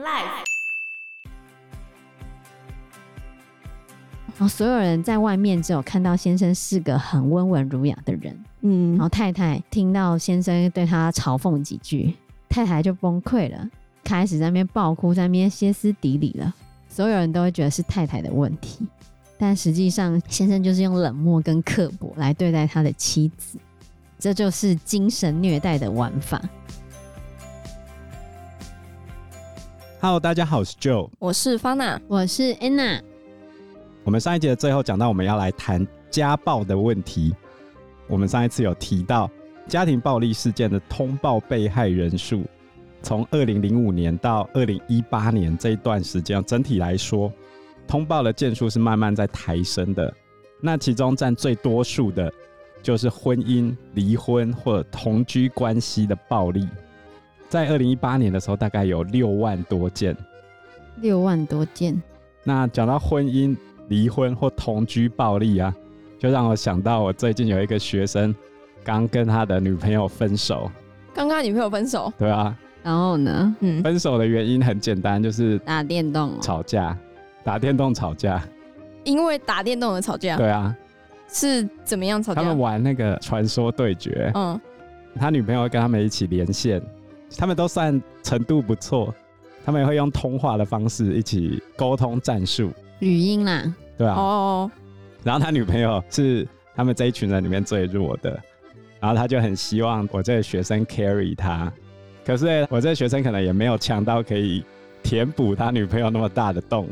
Life，然后所有人在外面只有看到先生是个很温文儒雅的人，嗯，然后太太听到先生对他嘲讽几句，太太就崩溃了，开始在那边爆哭，在那边歇斯底里了。所有人都会觉得是太太的问题，但实际上先生就是用冷漠跟刻薄来对待他的妻子，这就是精神虐待的玩法。Hello，大家好，我是 Joe，我是 Fana，我是 Anna。我们上一节的最后讲到，我们要来谈家暴的问题。我们上一次有提到家庭暴力事件的通报被害人数，从二零零五年到二零一八年这一段时间，整体来说，通报的件数是慢慢在抬升的。那其中占最多数的，就是婚姻、离婚或者同居关系的暴力。在二零一八年的时候，大概有六万多件。六万多件。那讲到婚姻、离婚或同居暴力啊，就让我想到我最近有一个学生刚跟他的女朋友分手。刚跟他女朋友分手？对啊。然后呢？嗯，分手的原因很简单，就是打电动、吵架，打电动吵架。因为打电动而吵架？对啊。是怎么样吵架？他们玩那个传说对决。嗯。他女朋友跟他们一起连线。他们都算程度不错，他们也会用通话的方式一起沟通战术，语音啦，对啊。哦。然后他女朋友是他们这一群人里面最弱的，然后他就很希望我这个学生 carry 他，可是我这个学生可能也没有强到可以填补他女朋友那么大的洞，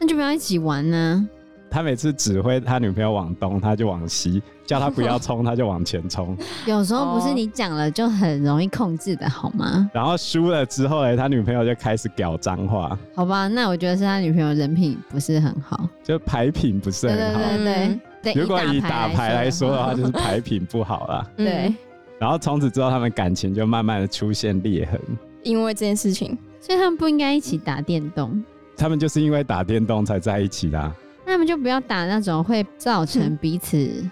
那就不要一起玩呢。他每次指挥他女朋友往东，他就往西；叫他不要冲，他就往前冲。有时候不是你讲了就很容易控制的，好吗？然后输了之后呢，他女朋友就开始屌脏话。好吧，那我觉得是他女朋友人品不是很好，就牌品不是很好。对对对对，如果以打牌来说的话，就是牌品不好啦。对。然后从此之后，他们感情就慢慢的出现裂痕。因为这件事情，所以他们不应该一起打电动。他们就是因为打电动才在一起的。那他们就不要打那种会造成彼此、嗯。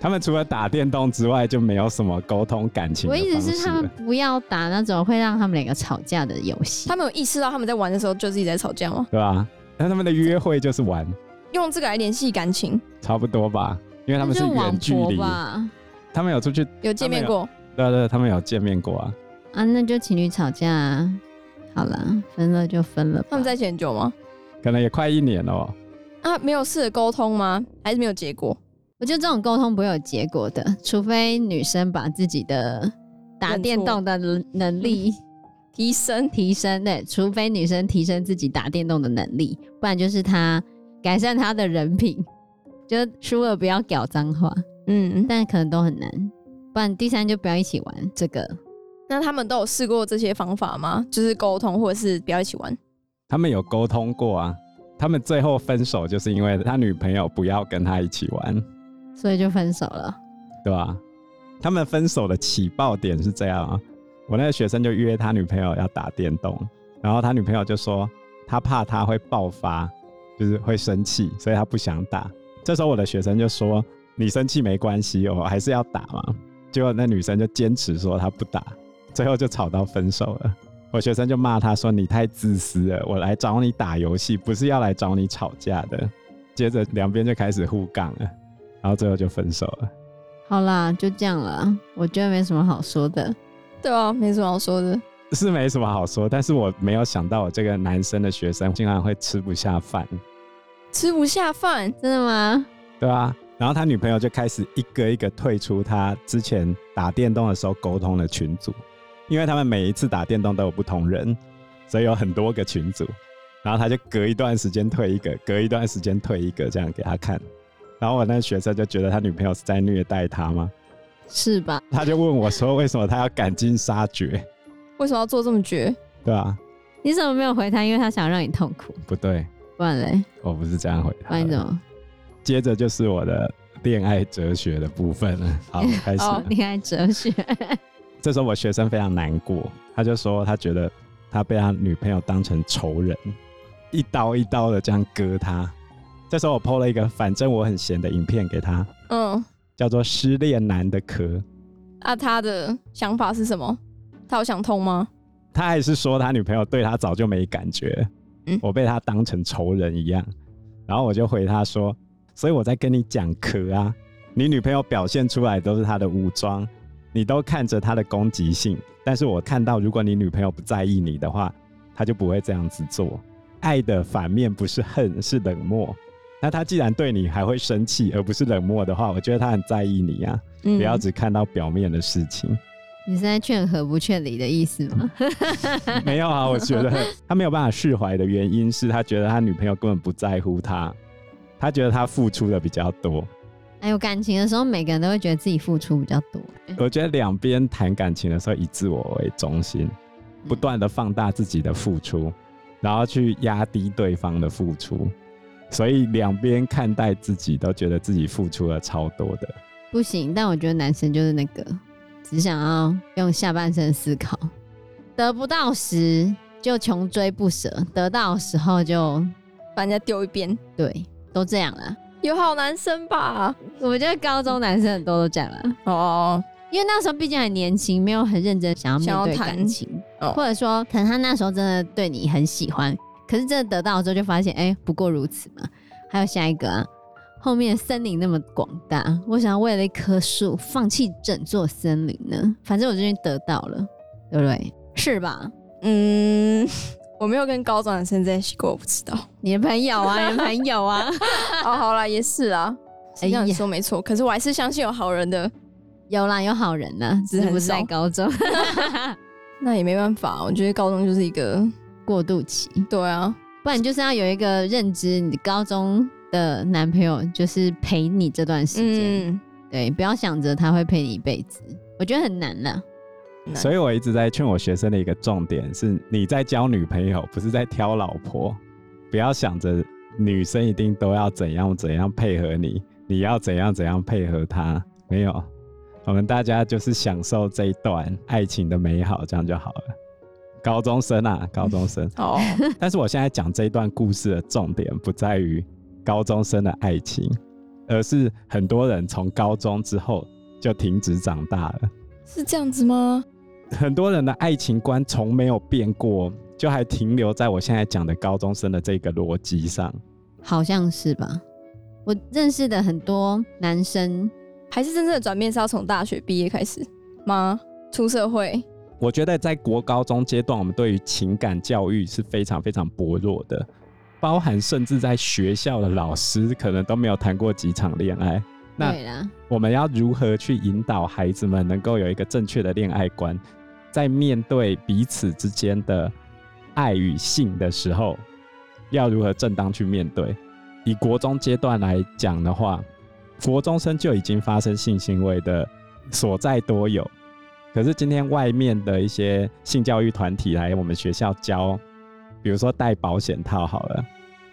他们除了打电动之外，就没有什么沟通感情。我意思是，他们不要打那种会让他们两个吵架的游戏。他们有意识到他们在玩的时候就自己在吵架吗？对啊？那他们的约会就是玩，用这个来联系感情，差不多吧？因为他们是远距离吧？他们有出去有见面过？对对，他们有见面过啊。啊，那就情侣吵架啊。好了，分了就分了。他们在一起很久吗？可能也快一年了喔。啊，没有试着沟通吗？还是没有结果？我觉得这种沟通不会有结果的，除非女生把自己的打电动的能力提升提升。对，除非女生提升自己打电动的能力，不然就是她改善她的人品，就输了不要讲脏话。嗯，但可能都很难。不然第三就不要一起玩这个。那他们都有试过这些方法吗？就是沟通，或者是不要一起玩？他们有沟通过啊。他们最后分手，就是因为他女朋友不要跟他一起玩，所以就分手了，对吧？他们分手的起爆点是这样啊，我那个学生就约他女朋友要打电动，然后他女朋友就说他怕他会爆发，就是会生气，所以他不想打。这时候我的学生就说：“你生气没关系，我还是要打嘛。”结果那女生就坚持说她不打，最后就吵到分手了。我学生就骂他说：“你太自私了，我来找你打游戏，不是要来找你吵架的。”接着两边就开始互杠了，然后最后就分手了。好啦，就这样了。我觉得没什么好说的。对啊，没什么好说的，是没什么好说。但是我没有想到，我这个男生的学生竟然会吃不下饭。吃不下饭？真的吗？对啊。然后他女朋友就开始一个一个退出他之前打电动的时候沟通的群组。因为他们每一次打电动都有不同人，所以有很多个群组，然后他就隔一段时间退一个，隔一段时间退一个，这样给他看。然后我那个学生就觉得他女朋友是在虐待他吗？是吧？他就问我说：“为什么他要赶尽杀绝？为什么要做这么绝？”对啊。你怎么没有回他？因为他想让你痛苦。不对。不然嘞？我不是这样回他。不然你怎么？接着就是我的恋爱哲学的部分了。好，开始。哦，恋爱哲学。这时候我学生非常难过，他就说他觉得他被他女朋友当成仇人，一刀一刀的这样割他。这时候我 PO 了一个反正我很闲的影片给他，嗯，叫做《失恋男的壳》。啊，他的想法是什么？他有想通吗？他还是说他女朋友对他早就没感觉，嗯，我被他当成仇人一样。然后我就回他说，所以我在跟你讲壳啊，你女朋友表现出来都是她的武装，你都看着他的攻击性，但是我看到如果你女朋友不在意你的话，他就不会这样子做。爱的反面不是恨，是冷漠。那他既然对你还会生气，而不是冷漠的话，我觉得他很在意你啊。嗯、不要只看到表面的事情。你是在劝和不劝离的意思吗？没有啊，我觉得他没有办法释怀的原因是他觉得他女朋友根本不在乎他，他觉得他付出的比较多。还有感情的时候，每个人都会觉得自己付出比较多。我觉得两边谈感情的时候以自我为中心，不断的放大自己的付出，然后去压低对方的付出。所以两边看待自己都觉得自己付出了超多的，不行。但我觉得男生就是那个，只想要用下半身思考，得不到时就穷追不舍，得到时候就把人家丢一边。对，都这样了。有好男生吧？我觉得高中男生很多都这样了。哦，因为那时候毕竟还年轻，没有很认真想要面对感情，哦、或者说可能他那时候真的对你很喜欢。可是真的得到之后，就发现，哎、欸，不过如此嘛。还有下一个啊，后面森林那么广大，我想要为了一棵树放弃整座森林呢？反正我最近得到了，对不对？是吧？嗯，我没有跟高中男生在一起过，我不知道。你的朋友啊，你的朋友啊。哦，好啦，也是啊。哎呀，你说没错，可是我还是相信有好人的。有啦，有好人呢，只是不是在高中。那也没办法，我觉得高中就是一个。过渡期，对啊，不然就是要有一个认知，你高中的男朋友就是陪你这段时间，嗯、对，不要想着他会陪你一辈子，我觉得很难了。所以我一直在劝我学生的一个重点是，你在交女朋友，不是在挑老婆，不要想着女生一定都要怎样怎样配合你，你要怎样怎样配合她，没有，我们大家就是享受这一段爱情的美好，这样就好了。高中生啊，高中生哦。但是我现在讲这一段故事的重点不在于高中生的爱情，而是很多人从高中之后就停止长大了。是这样子吗？很多人的爱情观从没有变过，就还停留在我现在讲的高中生的这个逻辑上。好像是吧？我认识的很多男生，还是真正的转变是要从大学毕业开始吗？出社会？我觉得在国高中阶段，我们对于情感教育是非常非常薄弱的，包含甚至在学校的老师可能都没有谈过几场恋爱。那我们要如何去引导孩子们能够有一个正确的恋爱观，在面对彼此之间的爱与性的时候，要如何正当去面对？以国中阶段来讲的话，国中生就已经发生性行为的所在多有。可是今天外面的一些性教育团体来我们学校教，比如说戴保险套好了，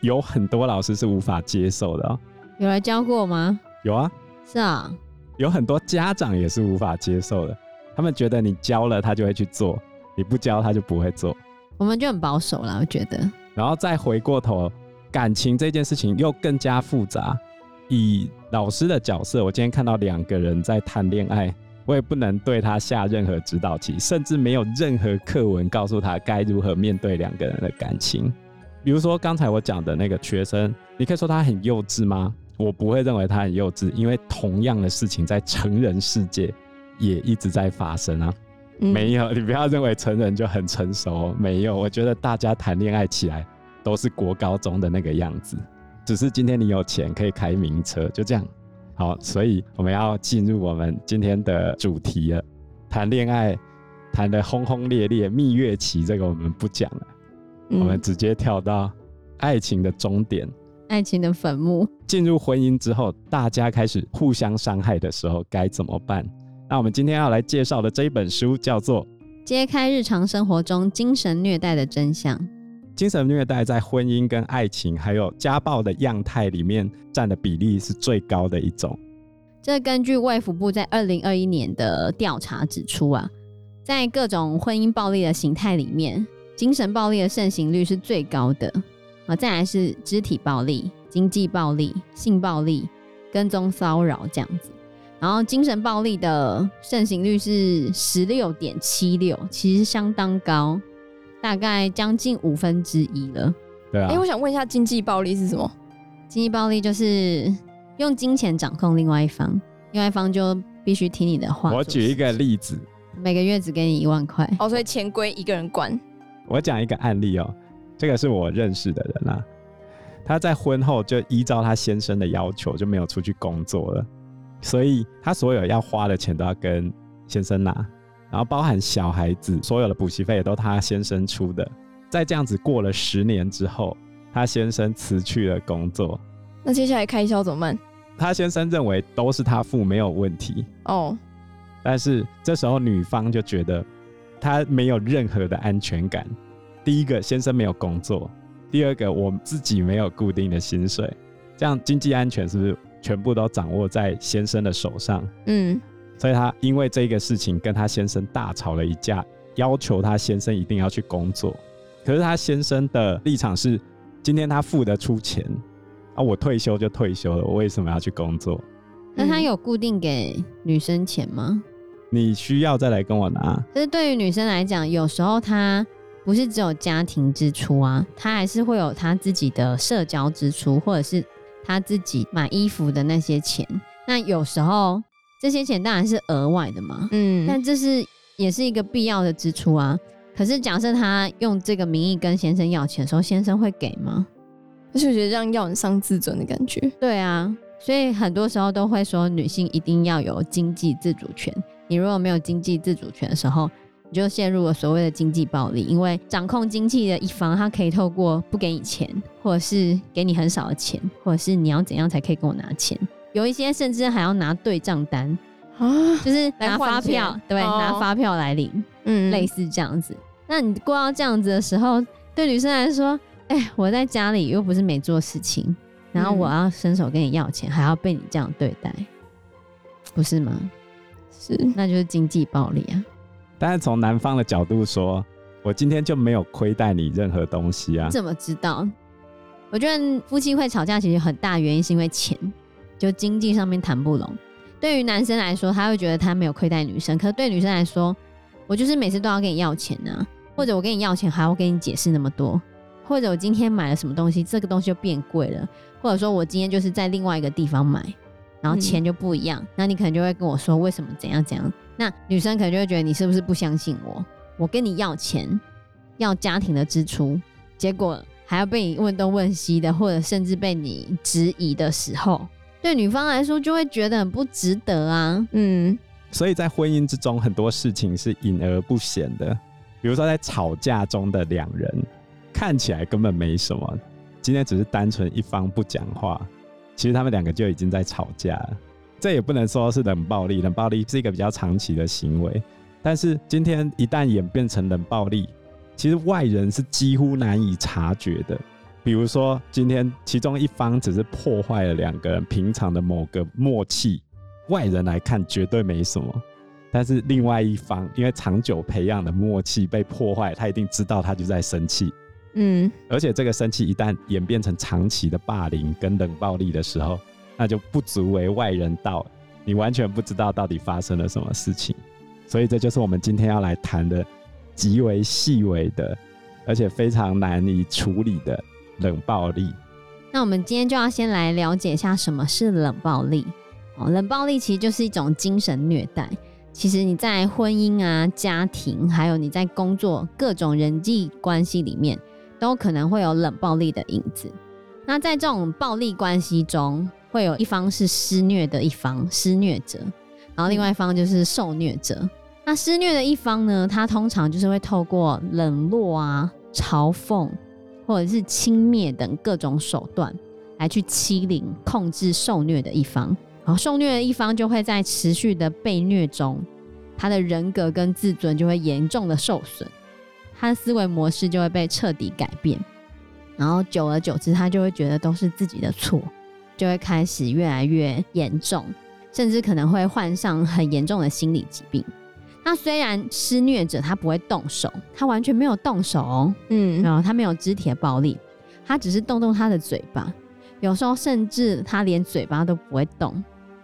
有很多老师是无法接受的喔。有来教过吗？有啊。是啊。有很多家长也是无法接受的，他们觉得你教了他就会去做，你不教他就不会做。我们就很保守啦，我觉得。然后再回过头，感情这件事情又更加复杂。以老师的角色，我今天看到两个人在谈恋爱。我也不能对他下任何指导棋，甚至没有任何课文告诉他该如何面对两个人的感情。比如说刚才我讲的那个学生，你可以说他很幼稚吗？我不会认为他很幼稚，因为同样的事情在成人世界也一直在发生啊。嗯、没有，你不要认为成人就很成熟，没有。我觉得大家谈恋爱起来都是国高中的那个样子，只是今天你有钱可以开名车，就这样。好，所以我们要进入我们今天的主题了。谈恋爱谈得轰轰烈烈，蜜月期这个我们不讲了，嗯、我们直接跳到爱情的终点，爱情的坟墓。进入婚姻之后，大家开始互相伤害的时候该怎么办？那我们今天要来介绍的这一本书叫做《揭开日常生活中精神虐待的真相》。精神虐待在婚姻跟爱情，还有家暴的样态里面占的比例是最高的一种。这根据卫福部在二零二一年的调查指出啊，在各种婚姻暴力的形态里面，精神暴力的盛行率是最高的啊。再来是肢体暴力、经济暴力、性暴力、跟踪骚扰这样子。然后精神暴力的盛行率是十六点七六，其实相当高。大概将近五分之一了。对啊。哎、欸，我想问一下，经济暴力是什么？经济暴力就是用金钱掌控另外一方，另外一方就必须听你的话。我举一个例子，每个月只给你一万块。哦，所以钱归一个人管。我讲一个案例哦，这个是我认识的人啊，他在婚后就依照他先生的要求就没有出去工作了，所以他所有要花的钱都要跟先生拿，然后包含小孩子所有的补习费也都他先生出的。在这样子过了十年之后，他先生辞去了工作，那接下来开销怎么办？他先生认为都是他付没有问题哦，但是这时候女方就觉得。他没有任何的安全感。第一个，先生没有工作；第二个，我自己没有固定的薪水，这样经济安全是不是全部都掌握在先生的手上？嗯，所以他因为这个事情跟他先生大吵了一架，要求他先生一定要去工作。可是他先生的立场是：今天他付得出钱啊，我退休就退休了，我为什么要去工作？那他有固定给女生钱吗？你需要再来跟我拿。可是对于女生来讲，有时候她不是只有家庭支出啊，他还是会有他自己的社交支出，或者是他自己买衣服的那些钱。那有时候这些钱当然是额外的嘛，嗯，但这是也是一个必要的支出啊。可是假设他用这个名义跟先生要钱的时候，先生会给吗？而且我觉得这样要很伤自尊的感觉。对啊，所以很多时候都会说女性一定要有经济自主权。你如果没有经济自主权的时候，你就陷入了所谓的经济暴力。因为掌控经济的一方，他可以透过不给你钱，或者是给你很少的钱，或者是你要怎样才可以跟我拿钱。有一些甚至还要拿对账单啊，就是拿发票，对，哦、拿发票来领，嗯，类似这样子。那你过到这样子的时候，对女生来说，哎、欸，我在家里又不是没做事情，然后我要伸手跟你要钱，还要被你这样对待，不是吗？是，那就是经济暴力啊！但是从男方的角度说，我今天就没有亏待你任何东西啊。怎么知道？我觉得夫妻会吵架，其实很大原因是因为钱，就经济上面谈不拢。对于男生来说，他会觉得他没有亏待女生；可是对女生来说，我就是每次都要跟你要钱啊，或者我跟你要钱还要跟你解释那么多，或者我今天买了什么东西，这个东西就变贵了，或者说我今天就是在另外一个地方买。然后钱就不一样，嗯，那你可能就会跟我说为什么怎样怎样。那女生可能就会觉得你是不是不相信我？我跟你要钱，要家庭的支出，结果还要被你问东问西的，或者甚至被你质疑的时候，对女方来说就会觉得很不值得啊。嗯，所以在婚姻之中，很多事情是隐而不显的。比如说在吵架中的两人，看起来根本没什么，今天只是单纯一方不讲话。其实他们两个就已经在吵架了，这也不能说是冷暴力，冷暴力是一个比较长期的行为。但是今天一旦演变成冷暴力，其实外人是几乎难以察觉的。比如说，今天其中一方只是破坏了两个人平常的某个默契，外人来看绝对没什么。但是另外一方因为长久培养的默契被破坏，他一定知道他就在生气。嗯，而且这个生气一旦演变成长期的霸凌跟冷暴力的时候，那就不足为外人道，你完全不知道到底发生了什么事情。所以这就是我们今天要来谈的极为细微的，而且非常难以处理的冷暴力。那我们今天就要先来了解一下什么是冷暴力。哦，冷暴力其实就是一种精神虐待。其实你在婚姻啊、家庭，还有你在工作各种人际关系里面。都可能会有冷暴力的影子。那在这种暴力关系中，会有一方是施虐的一方，施虐者，然后另外一方就是受虐者。那施虐的一方呢，他通常就是会透过冷落啊、嘲讽或者是轻蔑等各种手段来去欺凌、控制受虐的一方。然后受虐的一方就会在持续的被虐中，他的人格跟自尊就会严重的受损。他的思维模式就会被彻底改变，然后久而久之，他就会觉得都是自己的错，就会开始越来越严重，甚至可能会患上很严重的心理疾病。那虽然施虐者他不会动手，他完全没有动手哦，嗯，然后他没有肢体的暴力，他只是动动他的嘴巴，有时候甚至他连嘴巴都不会动，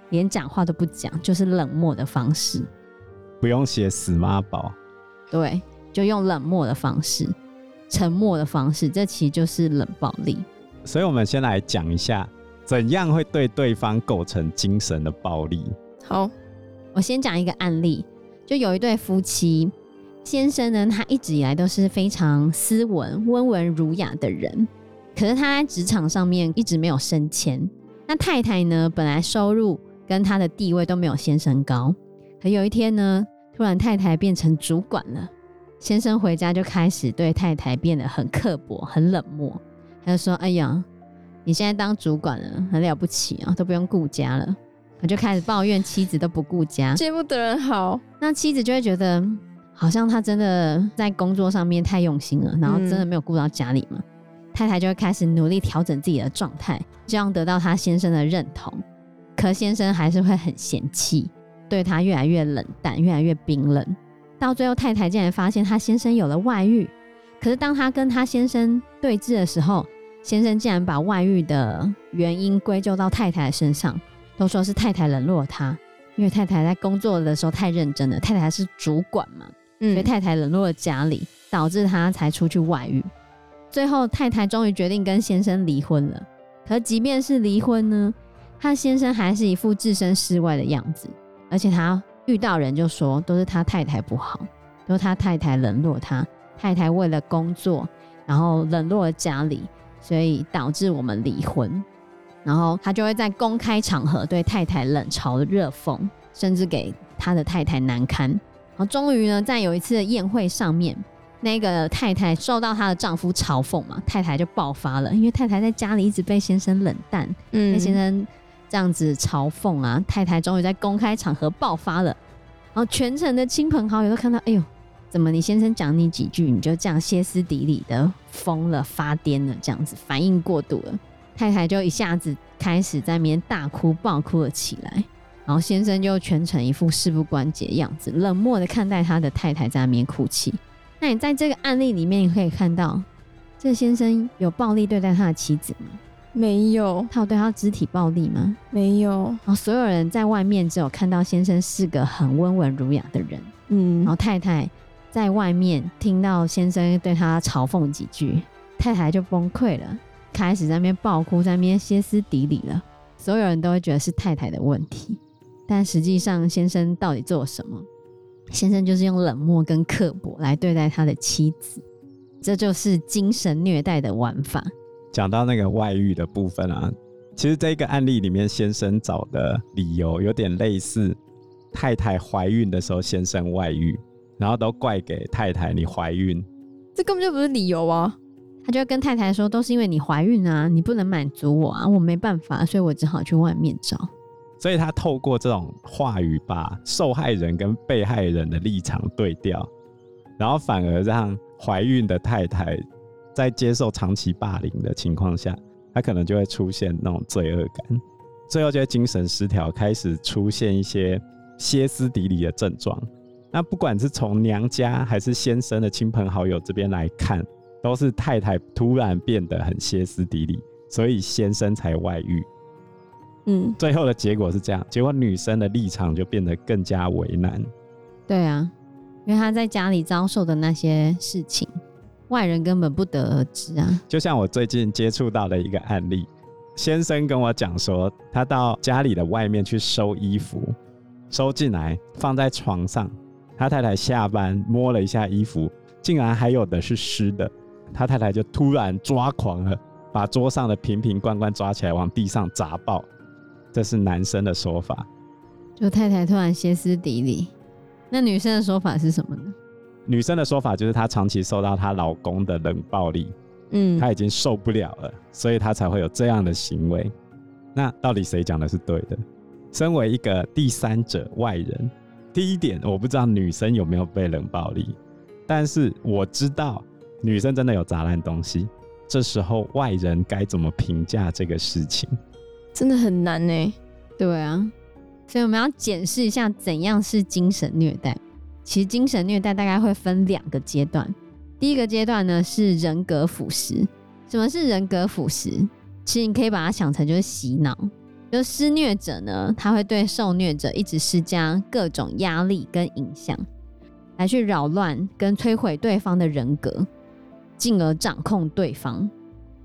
连讲话都不讲，就是冷漠的方式，不用写死妈宝，对。就用冷漠的方式，沉默的方式，这其实就是冷暴力。所以，我们先来讲一下，怎样会对对方构成精神的暴力。好，我先讲一个案例，就有一对夫妻，先生呢，他一直以来都是非常斯文、温文儒雅的人，可是他在职场上面一直没有升迁。那太太呢，本来收入跟他的地位都没有先生高，可有一天呢，突然太太变成主管了，先生回家就开始对太太变得很刻薄、很冷漠。他就说：“哎呀，你现在当主管了，很了不起啊，都不用顾家了。”我就开始抱怨妻子都不顾家，见不得人好。那妻子就会觉得，好像他真的在工作上面太用心了，然后真的没有顾到家里嘛。嗯太太就会开始努力调整自己的状态，这样得到她先生的认同。可先生还是会很嫌弃，对他越来越冷淡，越来越冰冷。到最后，太太竟然发现他先生有了外遇。可是当他跟他先生对峙的时候，先生竟然把外遇的原因归咎到太太身上，都说是太太冷落他，因为太太在工作的时候太认真了。太太是主管嘛，所以太太冷落了家里，导致他才出去外遇。最后，太太终于决定跟先生离婚了。可即便是离婚呢，他先生还是一副置身事外的样子，而且他遇到人就说都是他太太不好，都是他太太冷落他，太太为了工作，然后冷落了家里，所以导致我们离婚。然后他就会在公开场合对太太冷嘲热讽，甚至给他的太太难堪。然后终于呢，在有一次的宴会上面。那个太太受到她的丈夫嘲讽嘛，太太就爆发了，因为太太在家里一直被先生冷淡，嗯，被先生这样子嘲讽啊，太太终于在公开场合爆发了，然后全城的亲朋好友都看到，哎呦，怎么你先生讲你几句，你就这样歇斯底里的疯了、发癫了，这样子反应过度了，太太就一下子开始在那边大哭、暴哭了起来，然后先生就全程一副事不关己的样子，冷漠的看待他的太太在那边哭泣。那你在这个案例里面，你可以看到，这先生有暴力对待他的妻子吗？没有。他有对他肢体暴力吗？没有。然后所有人在外面只有看到先生是个很温文儒雅的人，嗯。然后太太在外面听到先生对他嘲讽几句，太太就崩溃了，开始在那边爆哭，在那边歇斯底里了。所有人都会觉得是太太的问题，但实际上先生到底做什么？先生就是用冷漠跟刻薄来对待他的妻子，这就是精神虐待的玩法。讲到那个外遇的部分啊，其实这个案例里面，先生找的理由有点类似太太怀孕的时候，先生外遇，然后都怪给太太你怀孕，这根本就不是理由啊！他就跟太太说，都是因为你怀孕啊，你不能满足我啊，我没办法，所以我只好去外面找。所以他透过这种话语，把受害人跟被害人的立场对调，然后反而让怀孕的太太在接受长期霸凌的情况下，她可能就会出现那种罪恶感，最后就会精神失调，开始出现一些歇斯底里的症状。那不管是从娘家还是先生的亲朋好友这边来看，都是太太突然变得很歇斯底里，所以先生才外遇。嗯，最后的结果是这样，结果女生的立场就变得更加为难。对啊，因为她在家里遭受的那些事情，外人根本不得而知啊。就像我最近接触到的一个案例，先生跟我讲说，他到家里的外面去收衣服，收进来放在床上，他太太下班摸了一下衣服，竟然还有的是湿的，他太太就突然抓狂了，把桌上的瓶瓶罐罐抓起来往地上砸爆。这是男生的说法，就太太突然歇斯底里。那女生的说法是什么呢？女生的说法就是她长期受到她老公的冷暴力，嗯，她已经受不了了，所以她才会有这样的行为。那到底谁讲的是对的？身为一个第三者外人，第一点我不知道女生有没有被冷暴力，但是我知道女生真的有砸烂东西。这时候外人该怎么评价这个事情？真的很难呢，对啊，所以我们要检视一下怎样是精神虐待。其实精神虐待大概会分两个阶段，第一个阶段呢是人格腐蚀。什么是人格腐蚀？其实你可以把它想成就是洗脑，就施虐者呢，他会对受虐者一直施加各种压力跟影响，来去扰乱跟摧毁对方的人格。进而掌控对方。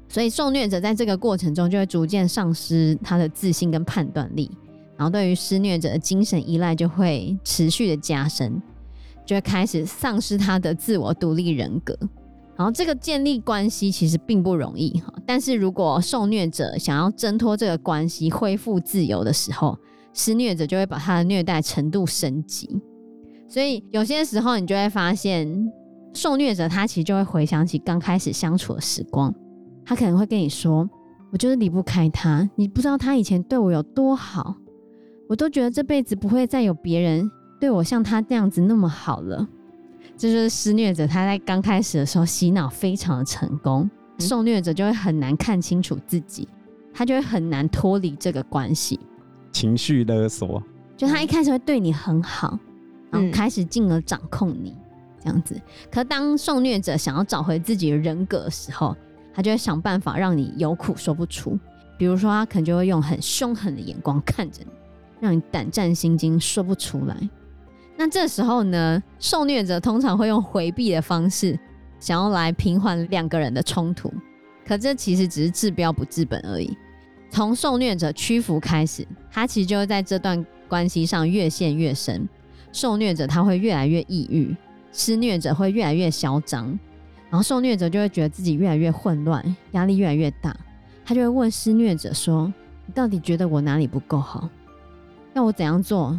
所以受虐者在这个过程中就会逐渐丧失他的自信跟判断力，然后对于施虐者的精神依赖就会持续的加深，就会开始丧失他的自我独立人格。然后这个建立关系其实并不容易哈，但是如果受虐者想要挣脱这个关系，恢复自由的时候，施虐者就会把他的虐待程度升级。所以有些时候你就会发现，受虐者他其实就会回想起刚开始相处的时光，他可能会跟你说：“我就是离不开他，你不知道他以前对我有多好，我都觉得这辈子不会再有别人对我像他这样子那么好了。”这就是施虐者，他在刚开始的时候洗脑非常的成功，受虐者就会很难看清楚自己，他就会很难脱离这个关系，情绪勒索。就他一开始会对你很好，然后开始进而掌控你这样子。可当受虐者想要找回自己的人格的时候，他就会想办法让你有苦说不出。比如说，他可能就会用很凶狠的眼光看着你，让你胆战心惊，说不出来。那这时候呢，受虐者通常会用回避的方式，想要来平缓两个人的冲突。可这其实只是治标不治本而已。从受虐者屈服开始，他其实就会在这段关系上越陷越深。受虐者他会越来越抑郁，施虐者会越来越嚣张，然后受虐者就会觉得自己越来越混乱，压力越来越大。他就会问施虐者说：“你到底觉得我哪里不够好？要我怎样做？”